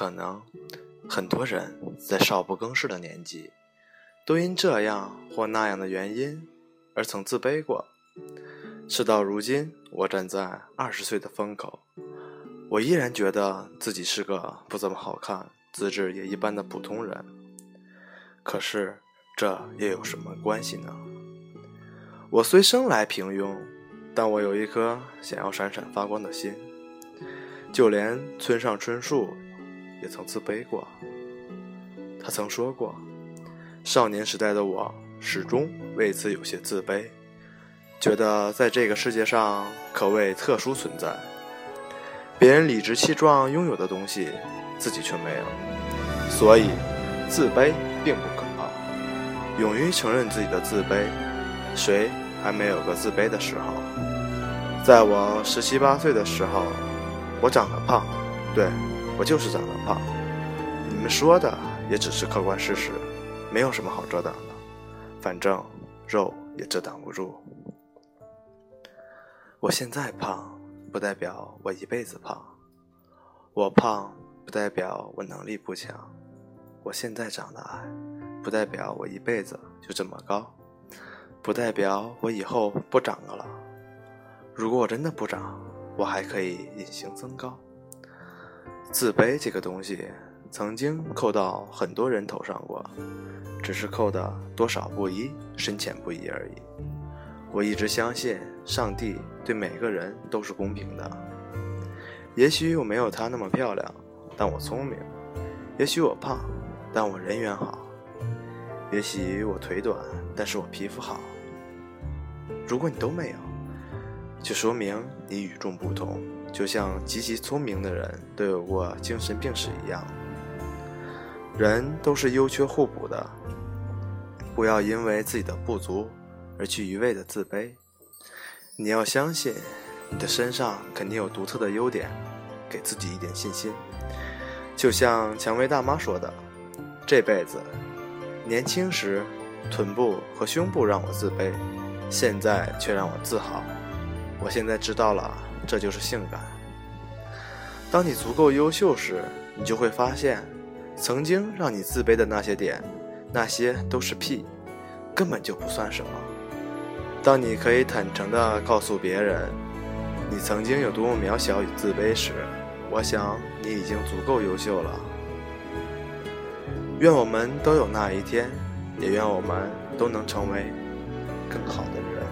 可能很多人在少不更事的年纪，都因这样或那样的原因而曾自卑过。事到如今，我站在二十岁的风口，我依然觉得自己是个不怎么好看、资质也一般的普通人。可是，这又有什么关系呢？我虽生来平庸，但我有一颗想要闪闪发光的心。就连村上春树也曾自卑过。他曾说过：“少年时代的我始终为此有些自卑，觉得在这个世界上可谓特殊存在。别人理直气壮拥有的东西，自己却没有，所以自卑并不可怕。勇于承认自己的自卑，谁还没有个自卑的时候？在我十七八岁的时候。”我长得胖，对我就是长得胖。你们说的也只是客观事实，没有什么好遮挡的。反正肉也遮挡不住。我现在胖，不代表我一辈子胖。我胖，不代表我能力不强。我现在长得矮，不代表我一辈子就这么高，不代表我以后不长了。如果我真的不长，我还可以隐形增高。自卑这个东西，曾经扣到很多人头上过，只是扣的多少不一，深浅不一而已。我一直相信，上帝对每个人都是公平的。也许我没有她那么漂亮，但我聪明；也许我胖，但我人缘好；也许我腿短，但是我皮肤好。如果你都没有，就说明你与众不同，就像极其聪明的人都有过精神病史一样。人都是优缺互补的，不要因为自己的不足而去一味的自卑。你要相信，你的身上肯定有独特的优点，给自己一点信心。就像蔷薇大妈说的：“这辈子，年轻时臀部和胸部让我自卑，现在却让我自豪。”我现在知道了，这就是性感。当你足够优秀时，你就会发现，曾经让你自卑的那些点，那些都是屁，根本就不算什么。当你可以坦诚地告诉别人，你曾经有多么渺小与自卑时，我想你已经足够优秀了。愿我们都有那一天，也愿我们都能成为更好的人。